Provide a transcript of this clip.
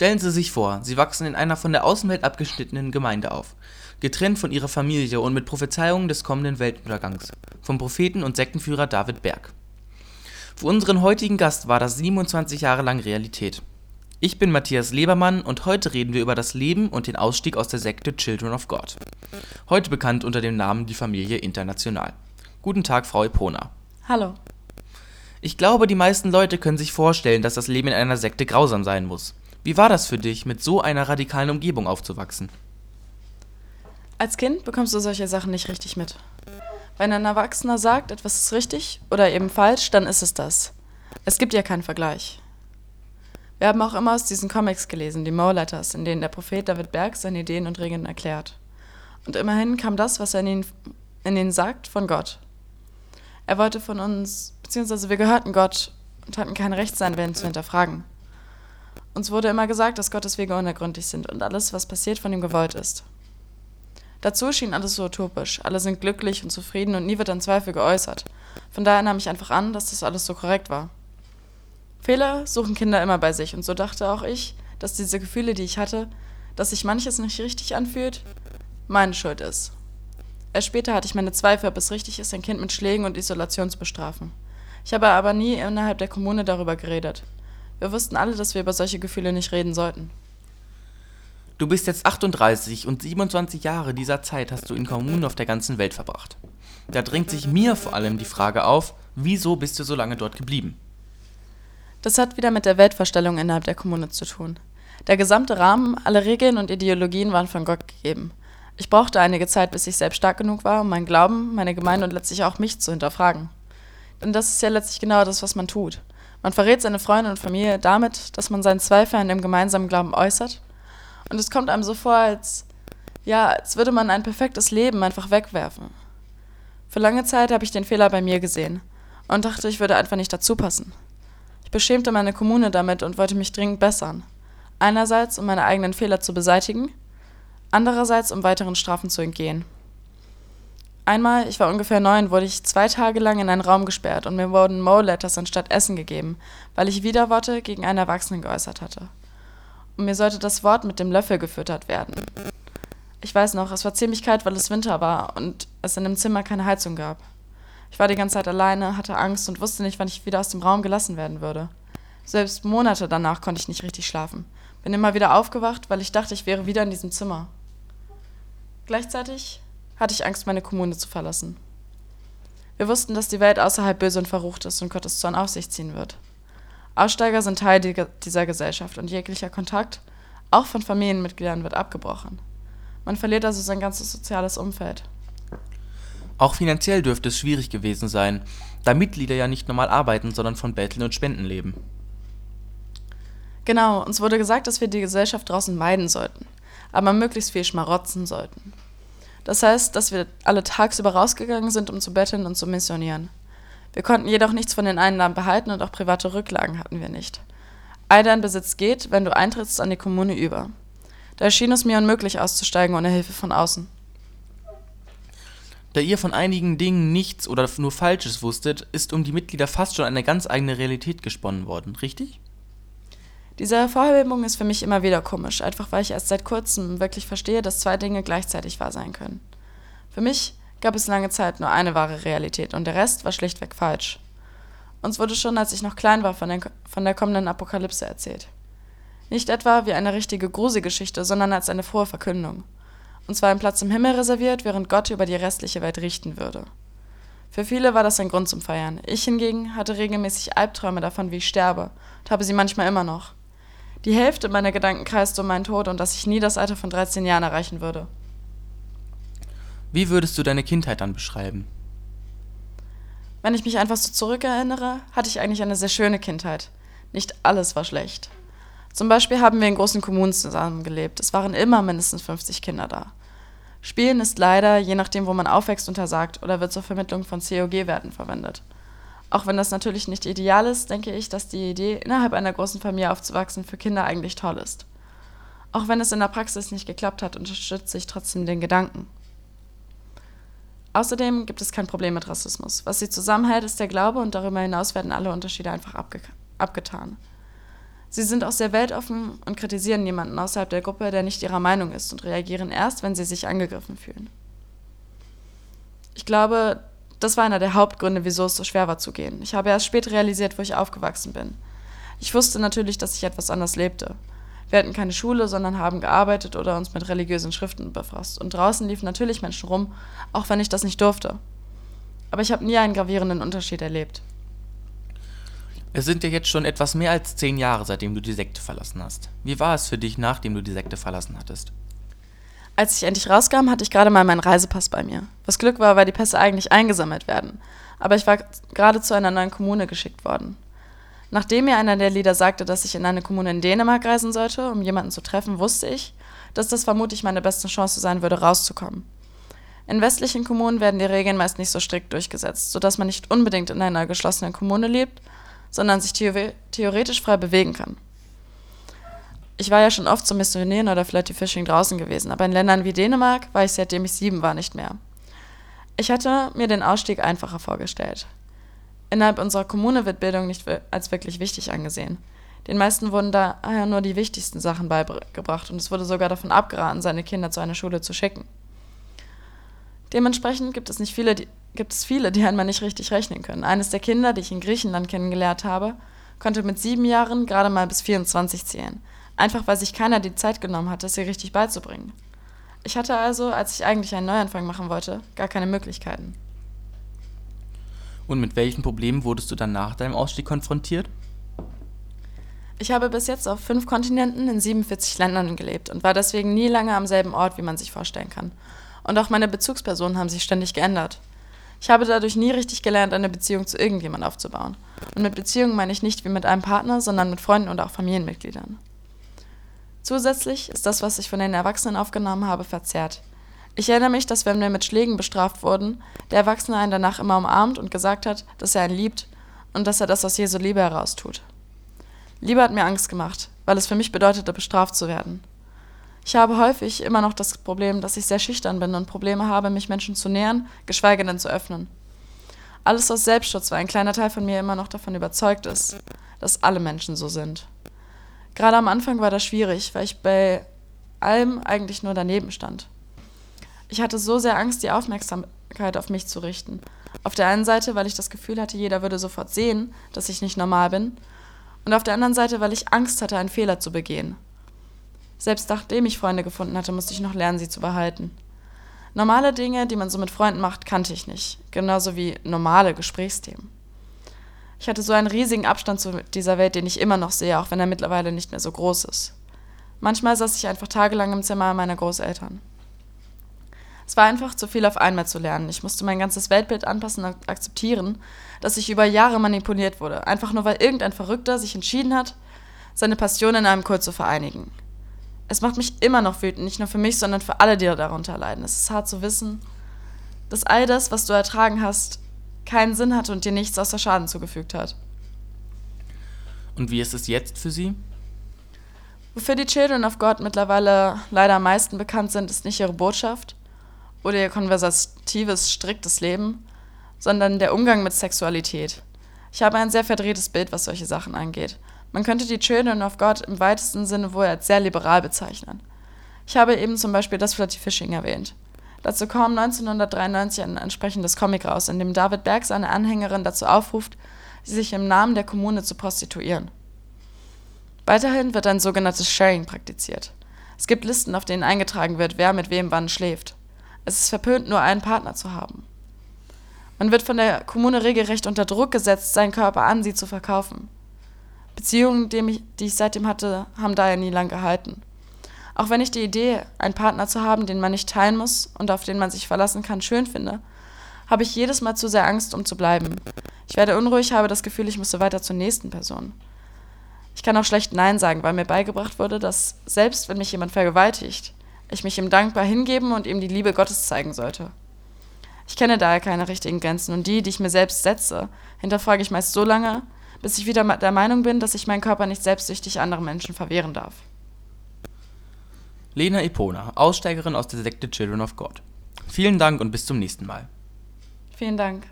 Stellen Sie sich vor, Sie wachsen in einer von der Außenwelt abgeschnittenen Gemeinde auf, getrennt von Ihrer Familie und mit Prophezeiungen des kommenden Weltuntergangs vom Propheten und Sektenführer David Berg. Für unseren heutigen Gast war das 27 Jahre lang Realität. Ich bin Matthias Lebermann und heute reden wir über das Leben und den Ausstieg aus der Sekte Children of God. Heute bekannt unter dem Namen Die Familie International. Guten Tag, Frau Epona. Hallo. Ich glaube, die meisten Leute können sich vorstellen, dass das Leben in einer Sekte grausam sein muss. Wie war das für dich, mit so einer radikalen Umgebung aufzuwachsen? Als Kind bekommst du solche Sachen nicht richtig mit. Wenn ein Erwachsener sagt, etwas ist richtig oder eben falsch, dann ist es das. Es gibt ja keinen Vergleich. Wir haben auch immer aus diesen Comics gelesen, die Mo Letters, in denen der Prophet David Berg seine Ideen und Regeln erklärt. Und immerhin kam das, was er in ihnen, in ihnen sagt, von Gott. Er wollte von uns, beziehungsweise wir gehörten Gott und hatten kein Recht, seinen Willen zu hinterfragen. Uns wurde immer gesagt, dass Gottes Wege unergründlich sind und alles, was passiert, von ihm gewollt ist. Dazu schien alles so utopisch. Alle sind glücklich und zufrieden und nie wird ein Zweifel geäußert. Von daher nahm ich einfach an, dass das alles so korrekt war. Fehler suchen Kinder immer bei sich und so dachte auch ich, dass diese Gefühle, die ich hatte, dass sich manches nicht richtig anfühlt, meine Schuld ist. Erst später hatte ich meine Zweifel, ob es richtig ist, ein Kind mit Schlägen und Isolation zu bestrafen. Ich habe aber nie innerhalb der Kommune darüber geredet. Wir wussten alle, dass wir über solche Gefühle nicht reden sollten. Du bist jetzt 38 und 27 Jahre dieser Zeit hast du in Kommunen auf der ganzen Welt verbracht. Da drängt sich mir vor allem die Frage auf, wieso bist du so lange dort geblieben? Das hat wieder mit der Weltvorstellung innerhalb der Kommune zu tun. Der gesamte Rahmen, alle Regeln und Ideologien waren von Gott gegeben. Ich brauchte einige Zeit, bis ich selbst stark genug war, um meinen Glauben, meine Gemeinde und letztlich auch mich zu hinterfragen. Denn das ist ja letztlich genau das, was man tut. Man verrät seine Freunde und Familie damit, dass man seinen Zweifel an dem gemeinsamen Glauben äußert und es kommt einem so vor, als, ja, als würde man ein perfektes Leben einfach wegwerfen. Für lange Zeit habe ich den Fehler bei mir gesehen und dachte, ich würde einfach nicht dazu passen. Ich beschämte meine Kommune damit und wollte mich dringend bessern. Einerseits, um meine eigenen Fehler zu beseitigen, andererseits, um weiteren Strafen zu entgehen. Einmal, ich war ungefähr neun, wurde ich zwei Tage lang in einen Raum gesperrt und mir wurden Mo-Letters anstatt Essen gegeben, weil ich Widerworte gegen einen Erwachsenen geäußert hatte und mir sollte das Wort mit dem Löffel gefüttert werden. Ich weiß noch, es war ziemlich kalt, weil es Winter war und es in dem Zimmer keine Heizung gab. Ich war die ganze Zeit alleine, hatte Angst und wusste nicht, wann ich wieder aus dem Raum gelassen werden würde. Selbst Monate danach konnte ich nicht richtig schlafen. Bin immer wieder aufgewacht, weil ich dachte, ich wäre wieder in diesem Zimmer. Gleichzeitig hatte ich Angst, meine Kommune zu verlassen. Wir wussten, dass die Welt außerhalb böse und verrucht ist und Gottes Zorn auf sich ziehen wird. Aussteiger sind Teil dieser Gesellschaft und jeglicher Kontakt, auch von Familienmitgliedern, wird abgebrochen. Man verliert also sein ganzes soziales Umfeld. Auch finanziell dürfte es schwierig gewesen sein, da Mitglieder ja nicht normal arbeiten, sondern von Betteln und Spenden leben. Genau, uns wurde gesagt, dass wir die Gesellschaft draußen meiden sollten, aber möglichst viel schmarotzen sollten. Das heißt, dass wir alle tagsüber rausgegangen sind, um zu betteln und zu missionieren. Wir konnten jedoch nichts von den Einnahmen behalten und auch private Rücklagen hatten wir nicht. All dein Besitz geht, wenn du eintrittst, an die Kommune über. Da erschien es mir unmöglich auszusteigen ohne Hilfe von außen. Da ihr von einigen Dingen nichts oder nur Falsches wusstet, ist um die Mitglieder fast schon eine ganz eigene Realität gesponnen worden, richtig? Diese Hervorhebung ist für mich immer wieder komisch, einfach weil ich erst seit kurzem wirklich verstehe, dass zwei Dinge gleichzeitig wahr sein können. Für mich gab es lange Zeit nur eine wahre Realität und der Rest war schlichtweg falsch. Uns wurde schon, als ich noch klein war, von, den, von der kommenden Apokalypse erzählt. Nicht etwa wie eine richtige Gruselgeschichte, sondern als eine frohe Verkündung. Und zwar ein Platz im Himmel reserviert, während Gott über die restliche Welt richten würde. Für viele war das ein Grund zum Feiern. Ich hingegen hatte regelmäßig Albträume davon, wie ich sterbe, und habe sie manchmal immer noch. Die Hälfte meiner Gedanken kreiste um meinen Tod und dass ich nie das Alter von 13 Jahren erreichen würde. Wie würdest du deine Kindheit dann beschreiben? Wenn ich mich einfach so zurückerinnere, hatte ich eigentlich eine sehr schöne Kindheit. Nicht alles war schlecht. Zum Beispiel haben wir in großen Kommunen zusammengelebt. Es waren immer mindestens 50 Kinder da. Spielen ist leider, je nachdem, wo man aufwächst, untersagt oder wird zur Vermittlung von COG-Werten verwendet. Auch wenn das natürlich nicht ideal ist, denke ich, dass die Idee, innerhalb einer großen Familie aufzuwachsen, für Kinder eigentlich toll ist. Auch wenn es in der Praxis nicht geklappt hat, unterstütze ich trotzdem den Gedanken. Außerdem gibt es kein Problem mit Rassismus. Was sie zusammenhält, ist der Glaube und darüber hinaus werden alle Unterschiede einfach abge abgetan. Sie sind auch sehr weltoffen und kritisieren jemanden außerhalb der Gruppe, der nicht ihrer Meinung ist und reagieren erst, wenn sie sich angegriffen fühlen. Ich glaube, das war einer der Hauptgründe, wieso es so schwer war zu gehen. Ich habe erst spät realisiert, wo ich aufgewachsen bin. Ich wusste natürlich, dass ich etwas anders lebte. Wir hatten keine Schule, sondern haben gearbeitet oder uns mit religiösen Schriften befasst. Und draußen liefen natürlich Menschen rum, auch wenn ich das nicht durfte. Aber ich habe nie einen gravierenden Unterschied erlebt. Es sind ja jetzt schon etwas mehr als zehn Jahre, seitdem du die Sekte verlassen hast. Wie war es für dich, nachdem du die Sekte verlassen hattest? Als ich endlich rauskam, hatte ich gerade mal meinen Reisepass bei mir. Was Glück war, weil die Pässe eigentlich eingesammelt werden. Aber ich war gerade zu einer neuen Kommune geschickt worden. Nachdem mir einer der Lieder sagte, dass ich in eine Kommune in Dänemark reisen sollte, um jemanden zu treffen, wusste ich, dass das vermutlich meine beste Chance sein würde, rauszukommen. In westlichen Kommunen werden die Regeln meist nicht so strikt durchgesetzt, sodass man nicht unbedingt in einer geschlossenen Kommune lebt, sondern sich theoretisch frei bewegen kann. Ich war ja schon oft zum Missionieren oder Flirty Fishing draußen gewesen, aber in Ländern wie Dänemark war ich seitdem ich sieben war nicht mehr. Ich hatte mir den Ausstieg einfacher vorgestellt. Innerhalb unserer Kommune wird Bildung nicht als wirklich wichtig angesehen. Den meisten wurden daher nur die wichtigsten Sachen beigebracht und es wurde sogar davon abgeraten, seine Kinder zu einer Schule zu schicken. Dementsprechend gibt es, nicht viele, die, gibt es viele, die einmal nicht richtig rechnen können. Eines der Kinder, die ich in Griechenland kennengelernt habe, konnte mit sieben Jahren gerade mal bis 24 zählen. Einfach weil sich keiner die Zeit genommen hatte, sie richtig beizubringen. Ich hatte also, als ich eigentlich einen Neuanfang machen wollte, gar keine Möglichkeiten. Und mit welchen Problemen wurdest du dann nach deinem Ausstieg konfrontiert? Ich habe bis jetzt auf fünf Kontinenten in 47 Ländern gelebt und war deswegen nie lange am selben Ort, wie man sich vorstellen kann. Und auch meine Bezugspersonen haben sich ständig geändert. Ich habe dadurch nie richtig gelernt, eine Beziehung zu irgendjemandem aufzubauen. Und mit Beziehungen meine ich nicht wie mit einem Partner, sondern mit Freunden und auch Familienmitgliedern. Zusätzlich ist das, was ich von den Erwachsenen aufgenommen habe, verzerrt. Ich erinnere mich, dass wenn wir mit Schlägen bestraft wurden, der Erwachsene einen danach immer umarmt und gesagt hat, dass er einen liebt und dass er das aus Jesu Liebe heraus tut. Liebe hat mir Angst gemacht, weil es für mich bedeutete, bestraft zu werden. Ich habe häufig immer noch das Problem, dass ich sehr schüchtern bin und Probleme habe, mich Menschen zu nähern, geschweige denn zu öffnen. Alles aus Selbstschutz, weil ein kleiner Teil von mir immer noch davon überzeugt ist, dass alle Menschen so sind. Gerade am Anfang war das schwierig, weil ich bei allem eigentlich nur daneben stand. Ich hatte so sehr Angst, die Aufmerksamkeit auf mich zu richten. Auf der einen Seite, weil ich das Gefühl hatte, jeder würde sofort sehen, dass ich nicht normal bin. Und auf der anderen Seite, weil ich Angst hatte, einen Fehler zu begehen. Selbst nachdem ich Freunde gefunden hatte, musste ich noch lernen, sie zu behalten. Normale Dinge, die man so mit Freunden macht, kannte ich nicht. Genauso wie normale Gesprächsthemen. Ich hatte so einen riesigen Abstand zu dieser Welt, den ich immer noch sehe, auch wenn er mittlerweile nicht mehr so groß ist. Manchmal saß ich einfach tagelang im Zimmer meiner Großeltern. Es war einfach zu viel auf einmal zu lernen. Ich musste mein ganzes Weltbild anpassen und akzeptieren, dass ich über Jahre manipuliert wurde, einfach nur weil irgendein Verrückter sich entschieden hat, seine Passion in einem Kult zu vereinigen es macht mich immer noch wütend, nicht nur für mich, sondern für alle, die darunter leiden. Es ist hart zu wissen, dass all das, was du ertragen hast, keinen Sinn hatte und dir nichts außer Schaden zugefügt hat. Und wie ist es jetzt für sie? Wofür die Children of God mittlerweile leider am meisten bekannt sind, ist nicht ihre Botschaft oder ihr konversatives, striktes Leben, sondern der Umgang mit Sexualität. Ich habe ein sehr verdrehtes Bild, was solche Sachen angeht. Man könnte die Children of God im weitesten Sinne wohl als sehr liberal bezeichnen. Ich habe eben zum Beispiel das Flirty Fishing erwähnt. Dazu kam 1993 ein entsprechendes Comic raus, in dem David Berg seine Anhängerin dazu aufruft, sich im Namen der Kommune zu prostituieren. Weiterhin wird ein sogenanntes Sharing praktiziert. Es gibt Listen, auf denen eingetragen wird, wer mit wem wann schläft. Es ist verpönt, nur einen Partner zu haben. Man wird von der Kommune regelrecht unter Druck gesetzt, seinen Körper an sie zu verkaufen. Beziehungen, die, ich seitdem hatte, haben daher nie lang gehalten. Auch wenn ich die Idee, einen Partner zu haben, den man nicht teilen muss und auf den man sich verlassen kann, schön finde, habe ich jedes Mal zu sehr Angst, um zu bleiben. Ich werde unruhig, habe das Gefühl, ich müsse weiter zur nächsten Person. Ich kann auch schlecht Nein sagen, weil mir beigebracht wurde, dass selbst wenn mich jemand vergewaltigt, ich mich ihm dankbar hingeben und ihm die Liebe Gottes zeigen sollte. Ich kenne daher keine richtigen Grenzen und die, die ich mir selbst setze, hinterfrage ich meist so lange, bis ich wieder der Meinung bin, dass ich meinen Körper nicht selbstsüchtig anderen Menschen verwehren darf. Lena Epona, Aussteigerin aus der Sekte Children of God. Vielen Dank und bis zum nächsten Mal. Vielen Dank.